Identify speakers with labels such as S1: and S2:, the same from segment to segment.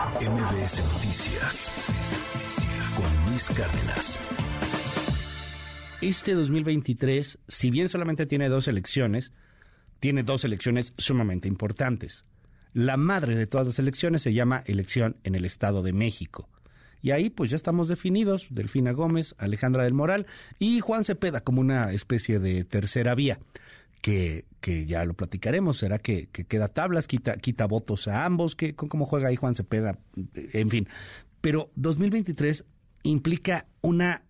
S1: MBS Noticias con Luis Cárdenas.
S2: Este 2023, si bien solamente tiene dos elecciones, tiene dos elecciones sumamente importantes. La madre de todas las elecciones se llama elección en el Estado de México. Y ahí pues ya estamos definidos, Delfina Gómez, Alejandra del Moral y Juan Cepeda como una especie de tercera vía, que, que ya lo platicaremos, será que, queda tablas, quita, quita votos a ambos, que, cómo juega ahí Juan Cepeda, en fin. Pero 2023 implica una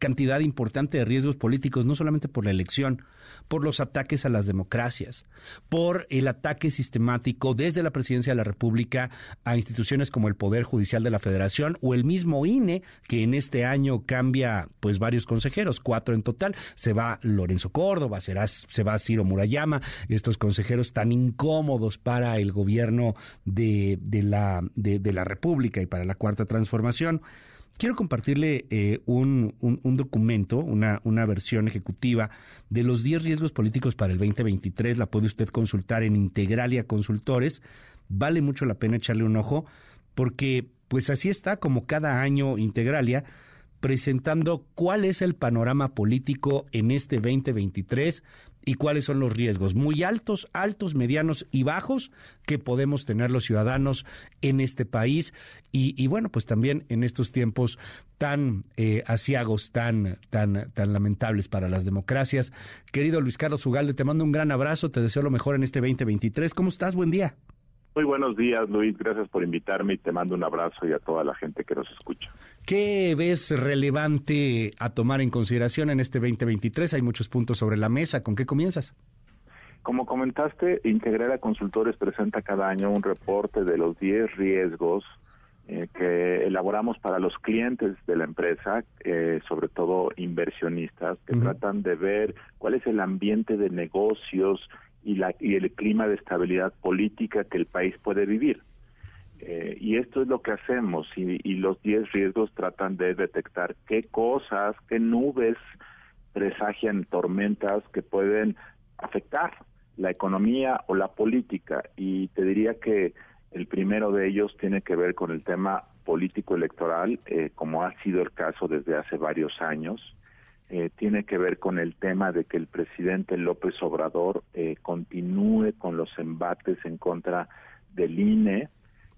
S2: cantidad importante de riesgos políticos, no solamente por la elección, por los ataques a las democracias, por el ataque sistemático desde la presidencia de la República a instituciones como el Poder Judicial de la Federación o el mismo INE, que en este año cambia pues varios consejeros, cuatro en total. Se va Lorenzo Córdoba, será, se va Ciro Murayama, estos consejeros tan incómodos para el gobierno de, de la, de la República y para la Cuarta Transformación. Quiero compartirle eh, un, documento, una, una versión ejecutiva de los 10 riesgos políticos para el 2023. La puede usted consultar en Integralia Consultores. Vale mucho la pena echarle un ojo porque pues así está como cada año Integralia presentando cuál es el panorama político en este 2023 y cuáles son los riesgos muy altos, altos, medianos y bajos que podemos tener los ciudadanos en este país y, bueno, pues también en estos tiempos tan eh, asiagos, tan, tan, tan lamentables para las democracias. Querido Luis Carlos Ugalde, te mando un gran abrazo, te deseo lo mejor en este 2023. ¿Cómo estás? Buen día.
S3: Muy buenos días, Luis. Gracias por invitarme y te mando un abrazo y a toda la gente que nos escucha.
S2: ¿Qué ves relevante a tomar en consideración en este 2023? Hay muchos puntos sobre la mesa. ¿Con qué comienzas?
S3: Como comentaste, Integrera Consultores presenta cada año un reporte de los 10 riesgos eh, que elaboramos para los clientes de la empresa, eh, sobre todo inversionistas, que tratan de ver cuál es el ambiente de negocios y, la, y el clima de estabilidad política que el país puede vivir. Eh, y esto es lo que hacemos y, los 10 riesgos tratan de detectar qué cosas, qué nubes presagian tormentas que pueden afectar la economía o la política. Y te diría que el primero de ellos tiene que ver con el tema político electoral, eh, como ha sido el caso desde hace varios años. Eh, tiene que ver con el tema de que el presidente López Obrador eh, continúe con los embates en contra del INE.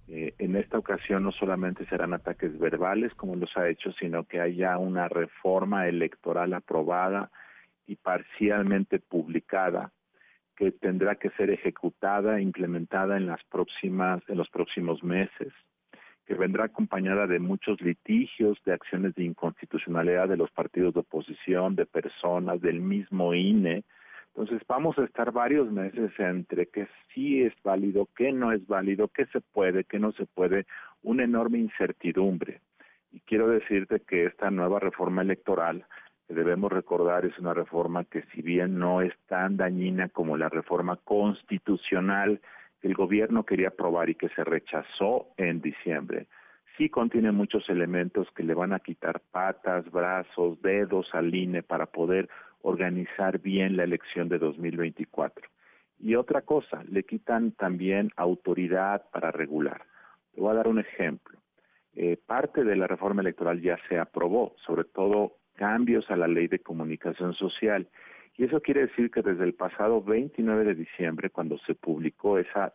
S3: Eh, en esta ocasión no solamente serán ataques verbales como los ha hecho, sino que haya una reforma electoral aprobada y parcialmente publicada que tendrá que ser ejecutada e implementada en las próximas en los próximos meses que vendrá acompañada de muchos litigios, de acciones de inconstitucionalidad de los partidos de oposición, de personas, del mismo INE. Entonces vamos a estar varios meses entre que sí es válido, qué no es válido, qué se puede, qué no se puede, una enorme incertidumbre. Y quiero decirte que esta nueva reforma electoral, que debemos recordar, es una reforma que si bien no es tan dañina como la reforma constitucional, el gobierno quería aprobar y que se rechazó en diciembre, sí contiene muchos elementos que le van a quitar patas, brazos, dedos al INE para poder organizar bien la elección de 2024. Y otra cosa, le quitan también autoridad para regular. Te voy a dar un ejemplo. Eh, parte de la reforma electoral ya se aprobó, sobre todo cambios a la ley de comunicación social y eso quiere decir que desde el pasado 29 de diciembre, cuando se publicó ese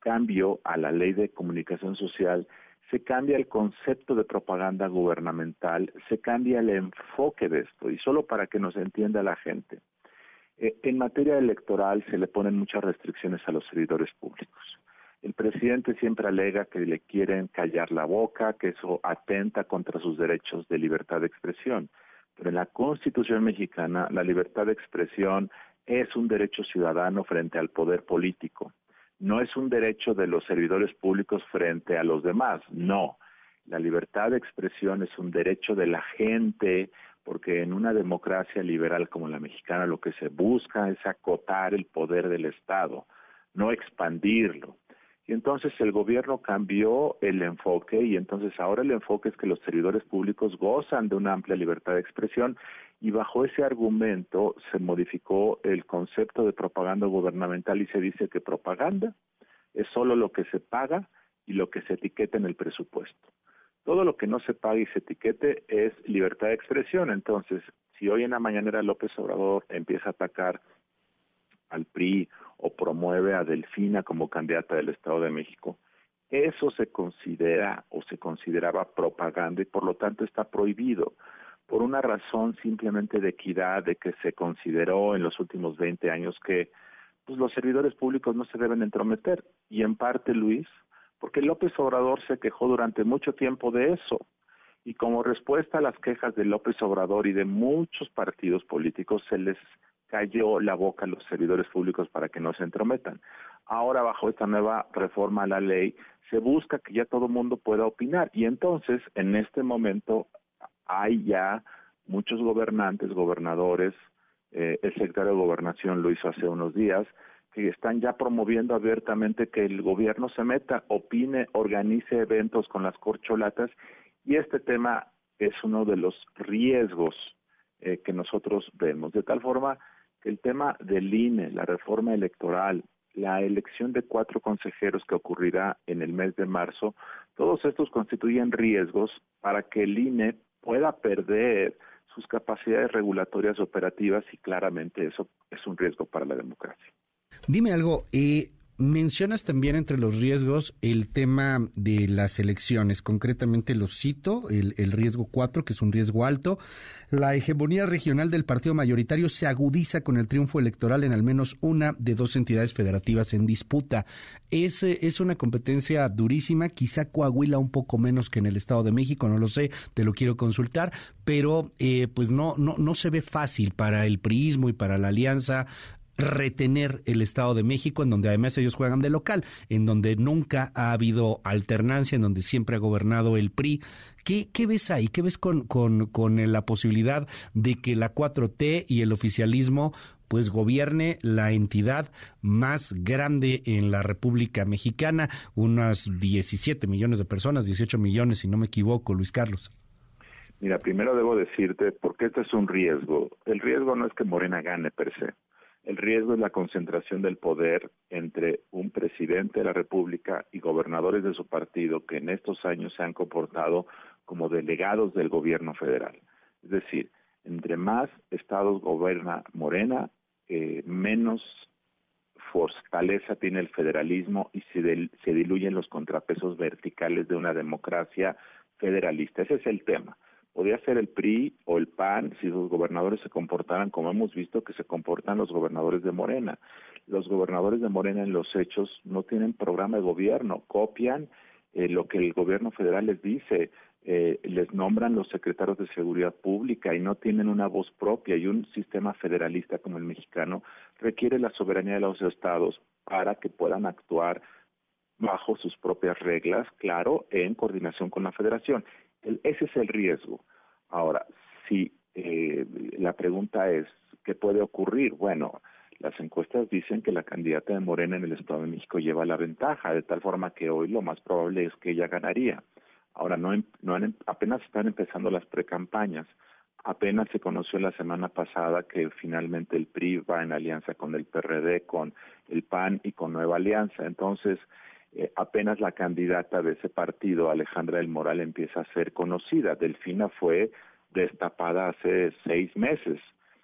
S3: cambio a la ley de comunicación social, se cambia el concepto de propaganda gubernamental, se cambia el enfoque de esto, y solo para que nos entienda la gente. Eh, en materia electoral se le ponen muchas restricciones a los servidores públicos. El presidente siempre alega que le quieren callar la boca, que eso atenta contra sus derechos de libertad de expresión. Pero en la Constitución mexicana, la libertad de expresión es un derecho ciudadano frente al poder político. No es un derecho de los servidores públicos frente a los demás. No. La libertad de expresión es un derecho de la gente, porque en una democracia liberal como la mexicana lo que se busca es acotar el poder del Estado, no expandirlo. Y entonces el gobierno cambió el enfoque y entonces ahora el enfoque es que los servidores públicos gozan de una amplia libertad de expresión y bajo ese argumento se modificó el concepto de propaganda gubernamental y se dice que propaganda es solo lo que se paga y lo que se etiquete en el presupuesto. Todo lo que no se pague y se etiquete es libertad de expresión. Entonces, si hoy en la mañanera López Obrador empieza a atacar al PRI o promueve a Delfina como candidata del Estado de México, eso se considera o se consideraba propaganda y por lo tanto está prohibido por una razón simplemente de equidad, de que se consideró en los últimos 20 años que pues los servidores públicos no se deben entrometer. Y en parte, Luis, porque López Obrador se quejó durante mucho tiempo de eso. Y como respuesta a las quejas de López Obrador y de muchos partidos políticos, se les cayó la boca a los servidores públicos para que no se entrometan. Ahora, bajo esta nueva reforma a la ley, se busca que ya todo el mundo pueda opinar. Y entonces, en este momento, hay ya muchos gobernantes, gobernadores, eh, el secretario de Gobernación lo hizo hace unos días, que están ya promoviendo abiertamente que el gobierno se meta, opine, organice eventos con las corcholatas y este tema es uno de los riesgos eh, que nosotros vemos, de tal forma el tema del INE, la reforma electoral, la elección de cuatro consejeros que ocurrirá en el mes de marzo, todos estos constituyen riesgos para que el INE pueda perder sus capacidades regulatorias operativas y claramente eso es un riesgo para la democracia.
S2: Dime algo, eh, Mencionas también entre los riesgos el tema de las elecciones, concretamente lo cito, el, el, riesgo 4, que es un riesgo alto. La hegemonía regional del partido mayoritario se agudiza con el triunfo electoral en al menos una de dos entidades federativas en disputa. Es, es una competencia durísima, quizá Coahuila un poco menos que en el Estado de México, no lo sé, te lo quiero consultar, pero eh, pues no, no, no se ve fácil para el priismo y para la alianza retener el Estado de México, en donde además ellos juegan de local, en donde nunca ha habido alternancia, en donde siempre ha gobernado el PRI. ¿Qué, qué ves ahí? ¿Qué ves con, con, con la posibilidad de que la 4T y el oficialismo pues gobierne la entidad más grande en la República Mexicana, unas 17 millones de personas, 18 millones si no me equivoco, Luis Carlos?
S3: Mira, primero debo decirte, porque este es un riesgo. El riesgo no es que Morena gane per se. El riesgo es la concentración del poder entre un presidente de la República y gobernadores de su partido que en estos años se han comportado como delegados del gobierno federal. Es decir, entre más estados gobierna Morena, eh, menos fortaleza tiene el federalismo y se, se diluyen los contrapesos verticales de una democracia federalista. Ese es el tema podría ser el PRI o el PAN si los gobernadores se comportaran como hemos visto que se comportan los gobernadores de Morena. Los gobernadores de Morena en los hechos no tienen programa de gobierno, copian eh, lo que el gobierno federal les dice, eh, les nombran los secretarios de seguridad pública y no tienen una voz propia y un sistema federalista como el mexicano requiere la soberanía de los estados para que puedan actuar bajo sus propias reglas, claro, en coordinación con la federación ese es el riesgo. Ahora, si eh, la pregunta es, ¿qué puede ocurrir? Bueno, las encuestas dicen que la candidata de Morena en el Estado de México lleva la ventaja, de tal forma que hoy lo más probable es que ella ganaría. Ahora, no, no apenas están empezando las precampañas. Apenas se conoció la semana pasada que finalmente el PRI va en alianza con el PRD, con el PAN y con Nueva Alianza. Entonces, eh, apenas la candidata de ese partido, Alejandra del Moral, empieza a ser conocida. Delfina fue destapada hace seis meses.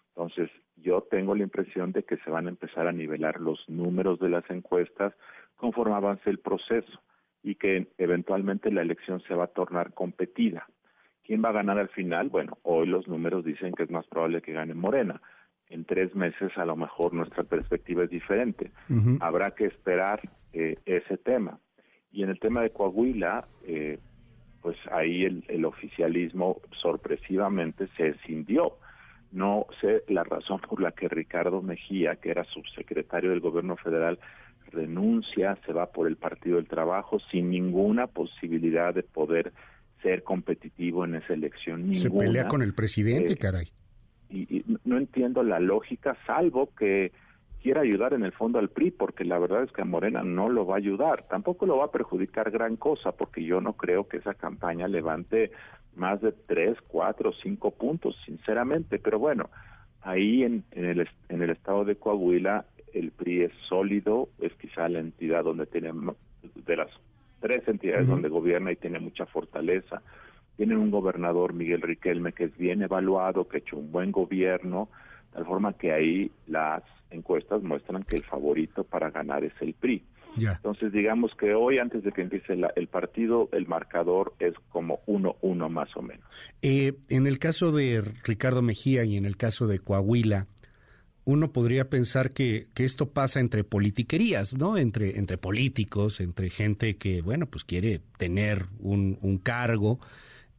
S3: Entonces, yo tengo la impresión de que se van a empezar a nivelar los números de las encuestas conforme avance el proceso y que eventualmente la elección se va a tornar competida. ¿Quién va a ganar al final? Bueno, hoy los números dicen que es más probable que gane Morena. En tres meses a lo mejor nuestra perspectiva es diferente. Habrá que esperar eh, ese tema. Y en el tema de Coahuila, eh, pues ahí el, el, oficialismo sorpresivamente se escindió. No sé la razón por la que Ricardo Mejía, que era subsecretario del gobierno federal, renuncia, se va por el Partido del Trabajo sin ninguna posibilidad de poder ser competitivo en esa elección.
S2: Se pelea con el presidente, eh, caray.
S3: Y, y, no entiendo la lógica, salvo que quiere ayudar en el fondo al PRI, porque la verdad es que a Morena no lo va a ayudar, tampoco lo va a perjudicar gran cosa, porque yo no creo que esa campaña levante más de tres, cuatro, cinco puntos, sinceramente, pero bueno, ahí en, en, el, en el estado de Coahuila el PRI es sólido, es quizá la entidad donde tiene de las tres entidades donde gobierna y tiene mucha fortaleza. Tienen un gobernador, Miguel Riquelme, que es bien evaluado, que ha hecho un buen gobierno, de tal forma que ahí las encuestas muestran que el favorito para ganar es el PRI. Entonces, digamos que hoy, antes de que empiece el partido, el marcador es como 1-1 más o menos.
S2: Eh, en el caso de Ricardo Mejía y en el caso de Coahuila, uno podría pensar que, que, esto pasa entre politiquerías, ¿no? Entre, entre políticos, entre gente que, bueno, pues quiere tener un, un cargo.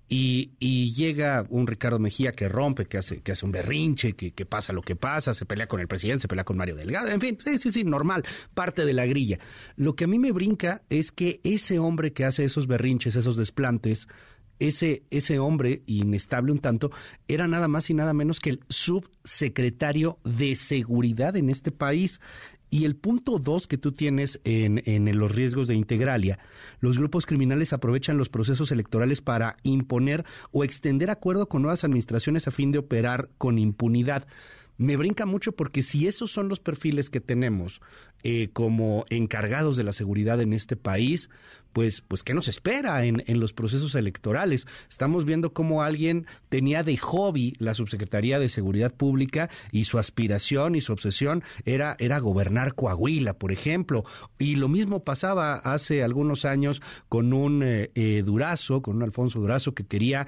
S2: Y, y, llega un Ricardo Mejía que rompe, que hace, que hace un berrinche, que, que, pasa lo que pasa, se pelea con el presidente, se pelea con Mario Delgado, en fin, sí, sí, sí, normal, parte de la grilla. Lo que a mí me brinca es que ese hombre que hace esos berrinches, esos desplantes, ese, ese hombre, inestable un tanto, era nada más y nada menos que el subsecretario de seguridad en este país. Y el punto dos que tú tienes en, los riesgos de integralia, los grupos criminales aprovechan los procesos electorales para imponer o extender acuerdo con nuevas administraciones a fin de operar con impunidad. Me brinca mucho porque si esos son los perfiles que tenemos eh, como encargados de la seguridad en este país, pues, pues ¿qué nos espera en, en, los procesos electorales? Estamos viendo cómo alguien tenía de hobby la Subsecretaría de Seguridad Pública y su aspiración y su obsesión era, era gobernar Coahuila, por ejemplo. Y lo mismo pasaba hace algunos años con un eh, eh, Durazo, con un Alfonso Durazo que quería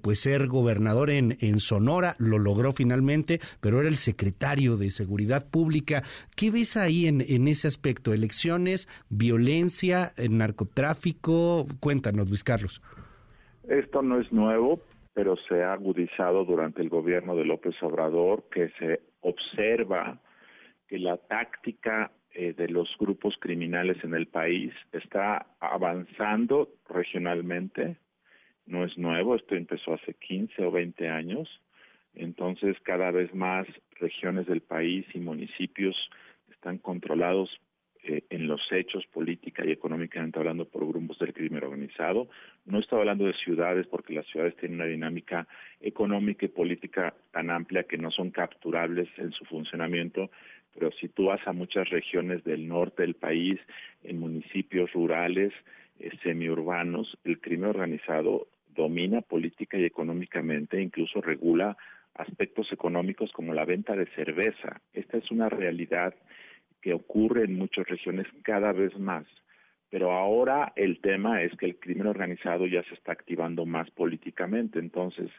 S2: pues ser gobernador en, en Sonora, lo logró finalmente, pero era el secretario de Seguridad Pública. ¿Qué ves ahí en, en ese aspecto? ¿Elecciones, violencia, narcotráfico? Tráfico? Cuéntanos, Luis Carlos.
S3: Esto no es nuevo, pero se ha agudizado durante el gobierno de López Obrador, que se observa que la táctica eh, de los grupos criminales en el país está avanzando regionalmente. No es nuevo, esto empezó hace 15 o 20 años. Entonces, cada vez más regiones del país y municipios están controlados eh, en los hechos política y económicamente hablando por grupos del crimen organizado. No estoy hablando de ciudades porque las ciudades tienen una dinámica económica y política tan amplia que no son capturables en su funcionamiento, pero si tú vas a muchas regiones del norte del país, en municipios rurales, eh, semiurbanos, el crimen organizado domina política y económicamente, incluso regula aspectos económicos como la venta de cerveza. Esta es una realidad que ocurre en muchas regiones cada vez más. Pero ahora el tema es que el crimen organizado ya se está activando más políticamente. Entonces,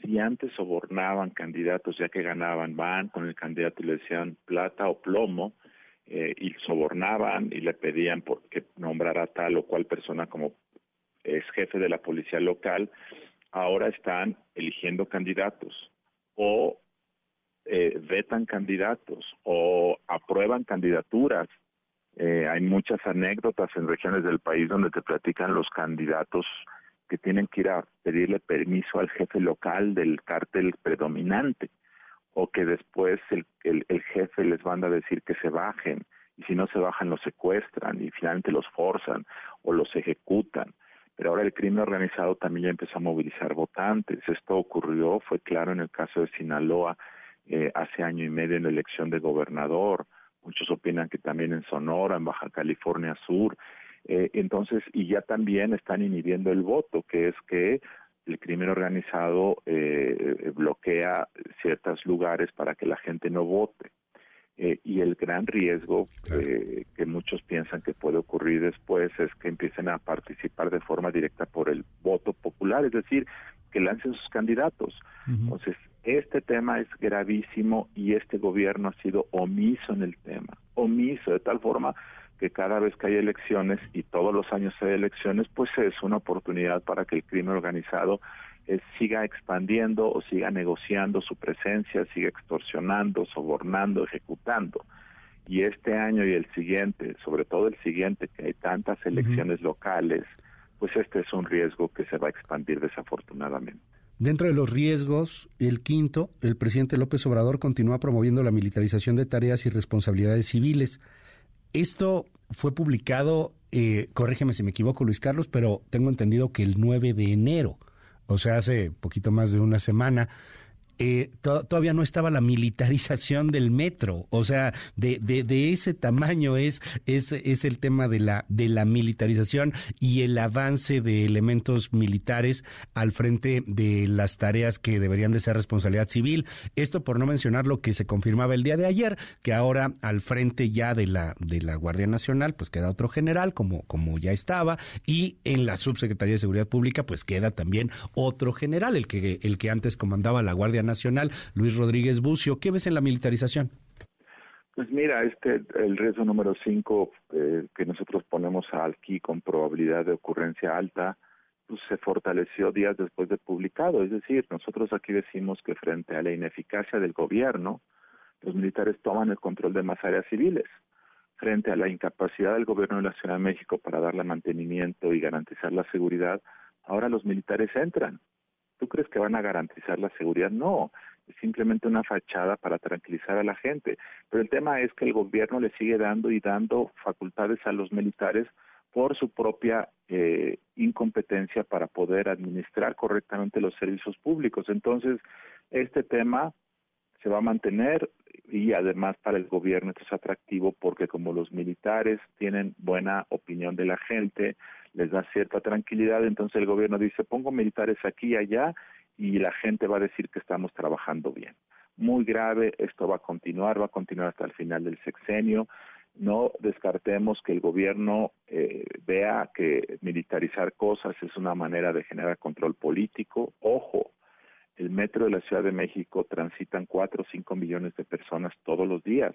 S3: si antes sobornaban candidatos ya que ganaban, van con el candidato y le decían plata o plomo, eh, y sobornaban y le pedían por que nombrara tal o cual persona como es jefe de la policía local, ahora están eligiendo candidatos o eh, vetan candidatos o aprueban candidaturas. Eh, hay muchas anécdotas en regiones del país donde te platican los candidatos que tienen que ir a pedirle permiso al jefe local del cártel predominante o que después el, el, el jefe les manda a decir que se bajen y si no se bajan los secuestran y finalmente los forzan o los ejecutan. Pero ahora el crimen organizado también ya empezó a movilizar votantes. Esto ocurrió, fue claro en el caso de Sinaloa, eh, hace año y medio en la elección de gobernador. Muchos opinan que también en Sonora, en Baja California Sur. Eh, entonces, y ya también están inhibiendo el voto, que es que el crimen organizado eh, bloquea ciertos lugares para que la gente no vote. y el gran riesgo que muchos piensan que puede ocurrir después es que empiecen a participar de forma directa por el voto popular, es decir, que lancen sus candidatos. Entonces, este tema es gravísimo y este gobierno ha sido omiso en el tema, omiso de tal forma que cada vez que hay elecciones y todos los años hay elecciones, pues es una oportunidad para que el crimen organizado eh, siga expandiendo o siga negociando su presencia, siga extorsionando, sobornando, ejecutando. Y este año y el siguiente, sobre todo el siguiente, que hay tantas elecciones locales, pues este es un riesgo que se va a expandir desafortunadamente.
S2: Dentro de los riesgos, el quinto, el presidente López Obrador continúa promoviendo la militarización de tareas y responsabilidades civiles. Esto fue publicado, eh, corrígeme si me equivoco Luis Carlos, pero tengo entendido que el 9 de enero, o sea, hace poquito más de una semana, eh, todavía no estaba la militarización del metro. O sea, de, de, ese tamaño es, es, es el tema de la, de la militarización y el avance de elementos militares al frente de las tareas que deberían de ser responsabilidad civil. Esto por no mencionar lo que se confirmaba el día de ayer, que ahora al frente ya de la, de la Guardia Nacional, pues queda otro general, como, como ya estaba, y en la Subsecretaría de Seguridad Pública, pues queda también otro general, el que, el que antes comandaba la Guardia Nacional, Luis Rodríguez Bucio. ¿Qué ves en la militarización?
S3: Pues mira, este el riesgo número 5 eh, que nosotros ponemos aquí con probabilidad de ocurrencia alta, pues se fortaleció días después de publicado. Es decir, nosotros aquí decimos que frente a la ineficacia del gobierno, los militares toman el control de más áreas civiles. Frente a la incapacidad del gobierno de la Ciudad de México para darle mantenimiento y garantizar la seguridad, ahora los militares entran. ¿Tú crees que van a garantizar la seguridad? No, es simplemente una fachada para tranquilizar a la gente. Pero el tema es que el gobierno le sigue dando y dando facultades a los militares por su propia eh, incompetencia para poder administrar correctamente los servicios públicos. Entonces, este tema se va a mantener y además para el gobierno esto es atractivo porque como los militares tienen buena opinión de la gente, les da cierta tranquilidad, entonces el gobierno dice, pongo militares aquí y allá y la gente va a decir que estamos trabajando bien. Muy grave, esto va a continuar, va a continuar hasta el final del sexenio. No descartemos que el gobierno eh, vea que militarizar cosas es una manera de generar control político. Ojo, el metro de la Ciudad de México transitan cuatro o cinco millones de personas todos los días.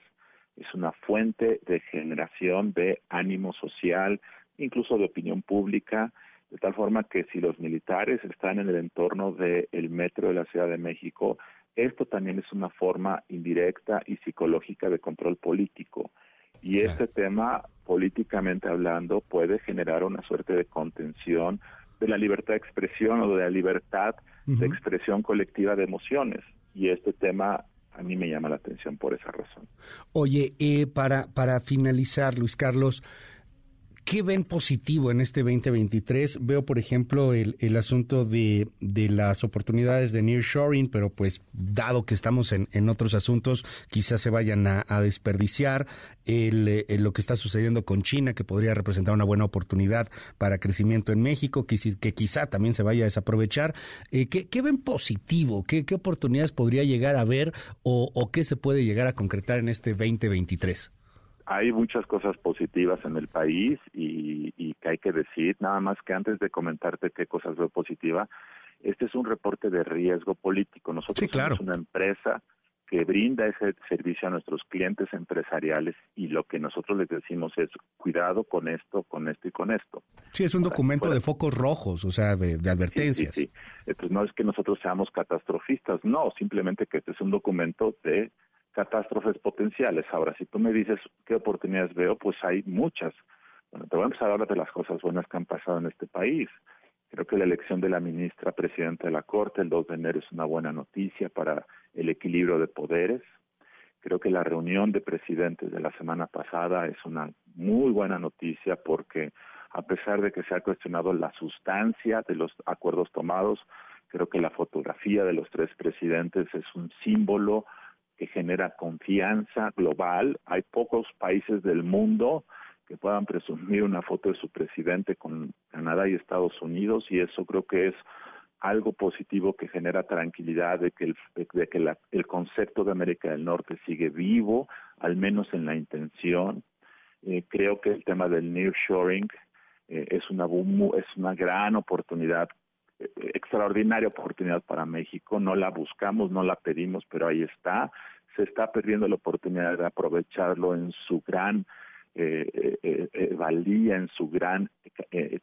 S3: Es una fuente de generación de ánimo social, incluso de opinión pública, de tal forma que si los militares están en el entorno del metro de la Ciudad de México, esto también es una forma indirecta y psicológica de control político. Y este tema, políticamente hablando, puede generar una suerte de contención de la libertad de expresión o de la libertad de expresión colectiva de emociones. Y este tema a mí me llama la atención por esa razón.
S2: Oye, eh, para, para finalizar, Luis Carlos, ¿Qué ven positivo en este 2023? Veo, por ejemplo, el, el asunto de, de, las oportunidades de nearshoring, pero pues dado que estamos en, en otros asuntos, quizás se vayan a, desperdiciar. El, lo que está sucediendo con China, que podría representar una buena oportunidad para crecimiento en México, que, que quizá también se vaya a desaprovechar. Eh, ¿qué, ¿qué, ven positivo? ¿Qué, ¿Qué oportunidades podría llegar a ver o qué se puede llegar a concretar en este 2023?
S3: Hay muchas cosas positivas en el país y, y, que hay que decir, nada más que antes de comentarte qué cosas veo positiva, este es un reporte de riesgo político. Nosotros somos una empresa que brinda ese servicio a nuestros clientes empresariales y lo que nosotros les decimos es cuidado con esto, con esto y con esto.
S2: Sí, es un documento de focos rojos, o sea, de, advertencias.
S3: Sí, sí, Entonces no es que nosotros seamos catastrofistas, no, simplemente que este es un documento de catástrofes potenciales. Ahora, si tú me dices qué oportunidades veo, pues hay muchas. Bueno, te voy a a hablar de las cosas buenas que han pasado en este país. Creo que la elección de la ministra presidenta de la Corte el 2 de enero es una buena noticia para el equilibrio de poderes. Creo que la reunión de presidentes de la semana pasada es una muy buena noticia porque a pesar de que se ha cuestionado la sustancia de los acuerdos tomados, creo que la fotografía de los tres presidentes es un símbolo que genera confianza global. Hay pocos países del mundo que puedan presumir una foto de su presidente con Canadá y Estados Unidos y eso creo que es algo positivo que genera tranquilidad de que el, de que el concepto de América del Norte sigue vivo, al menos en la intención. Eh, creo que el tema del nearshoring eh, es una es una gran oportunidad extraordinaria oportunidad para México, no la buscamos, no la pedimos, pero ahí está, se está perdiendo la oportunidad de aprovecharlo en su gran eh, eh, eh, valía, en su gran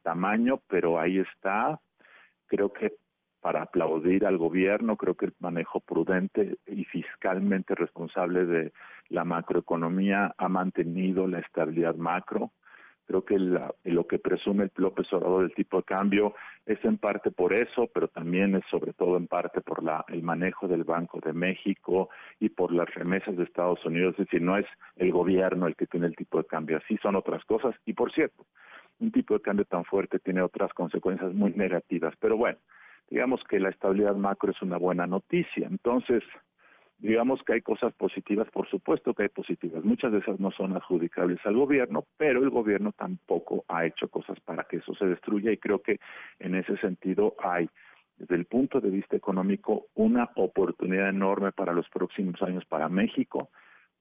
S3: tamaño, pero ahí está, creo que para aplaudir al gobierno, creo que el manejo prudente y fiscalmente responsable de la macroeconomía ha mantenido la estabilidad macro, Creo que lo que presume el López Obrador del tipo de cambio es en parte por eso, pero también es sobre todo en parte por la, el manejo del Banco de México y por las remesas de Estados Unidos. Es decir, no es el gobierno el que tiene el tipo de cambio, así son otras cosas. Y por cierto, un tipo de cambio tan fuerte tiene otras consecuencias muy negativas. Pero bueno, digamos que la estabilidad macro es una buena noticia. Entonces, digamos que hay cosas positivas, por supuesto que hay positivas. Muchas de esas no son adjudicables al gobierno, pero el gobierno tampoco ha hecho cosas para que eso se destruya y creo que en ese sentido hay, desde el punto de vista económico, una oportunidad enorme para los próximos años para México,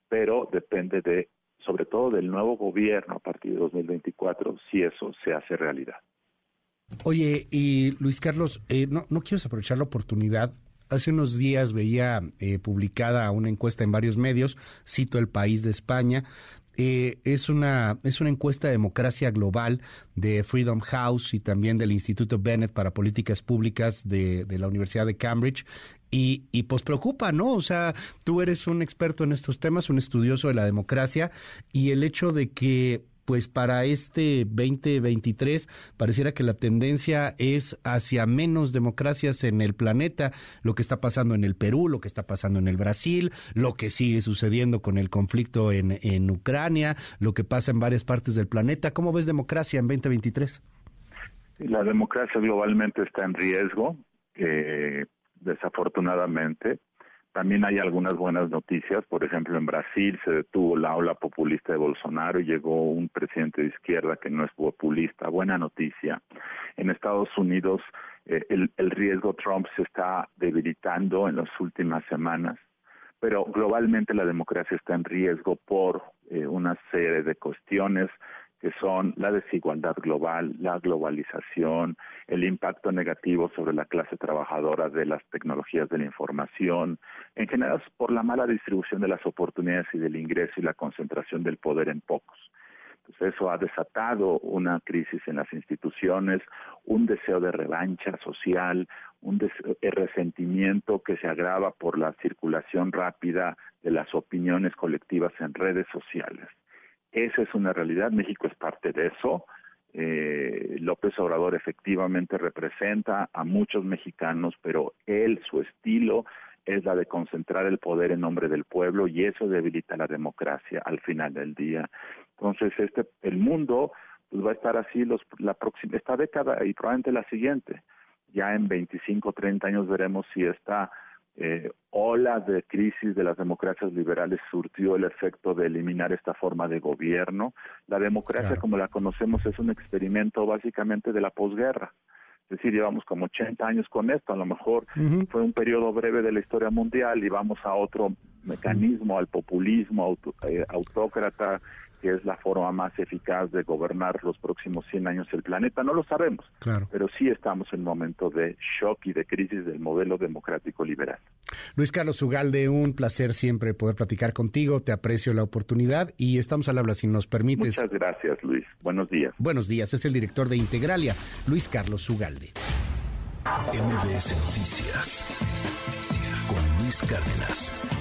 S3: pero depende de, sobre todo del nuevo gobierno a partir de 2024, si eso se hace realidad.
S2: Oye, y Luis Carlos, eh, ¿no, ¿no quieres aprovechar la oportunidad Hace unos días veía eh, publicada una encuesta en varios medios, cito El País de España, eh, es, una, es una encuesta de democracia global de Freedom House y también del Instituto Bennett para Políticas Públicas de, de la Universidad de Cambridge. Y, y, pues preocupa, ¿no? O sea, tú eres un experto en estos temas, un estudioso de la democracia, y el hecho de que pues para este 2023 pareciera que la tendencia es hacia menos democracias en el planeta, lo que está pasando en el Perú, lo que está pasando en el Brasil, lo que sigue sucediendo con el conflicto en, en Ucrania, lo que pasa en varias partes del planeta. ¿Cómo ves democracia en 2023?
S3: La democracia globalmente está en riesgo, eh, desafortunadamente. También hay algunas buenas noticias, por ejemplo, en Brasil se detuvo la ola populista de Bolsonaro y llegó un presidente de izquierda que no es populista, buena noticia. En Estados Unidos eh, el, el riesgo Trump se está debilitando en las últimas semanas, pero globalmente la democracia está en riesgo por eh, una serie de cuestiones que son la desigualdad global, la globalización, el impacto negativo sobre la clase trabajadora de las tecnologías de la información, en general por la mala distribución de las oportunidades y del ingreso y la concentración del poder en pocos. Entonces eso ha desatado una crisis en las instituciones, un deseo de revancha social, un resentimiento que se agrava por la circulación rápida de las opiniones colectivas en redes sociales. Esa es una realidad, México es parte de eso. Eh, López Obrador efectivamente representa a muchos mexicanos, pero él, su estilo, es la de concentrar el poder en nombre del pueblo y eso debilita la democracia al final del día. Entonces, este, el mundo pues, va a estar así los, la próxima, esta década y probablemente la siguiente. Ya en 25, 30 años veremos si esta eh, ola de crisis de las democracias liberales surtió el efecto de eliminar esta forma de gobierno. La democracia, como la conocemos, es un experimento básicamente de la posguerra. Es decir, llevamos como 80 años con esto. A lo mejor fue un periodo breve de la historia mundial y vamos a otro mecanismo, al populismo eh, autócrata que es la forma más eficaz de gobernar los próximos 100 años el planeta. No lo sabemos, claro. pero sí estamos en un momento de shock y de crisis del modelo democrático liberal.
S2: Luis Carlos Ugalde, un placer siempre poder platicar contigo. Te aprecio la oportunidad y estamos al habla si nos permites.
S3: Muchas gracias, Luis. Buenos días.
S2: Buenos días. Es el director de Integralia, Luis Carlos Ugalde.
S1: MBS Noticias con Luis Cárdenas.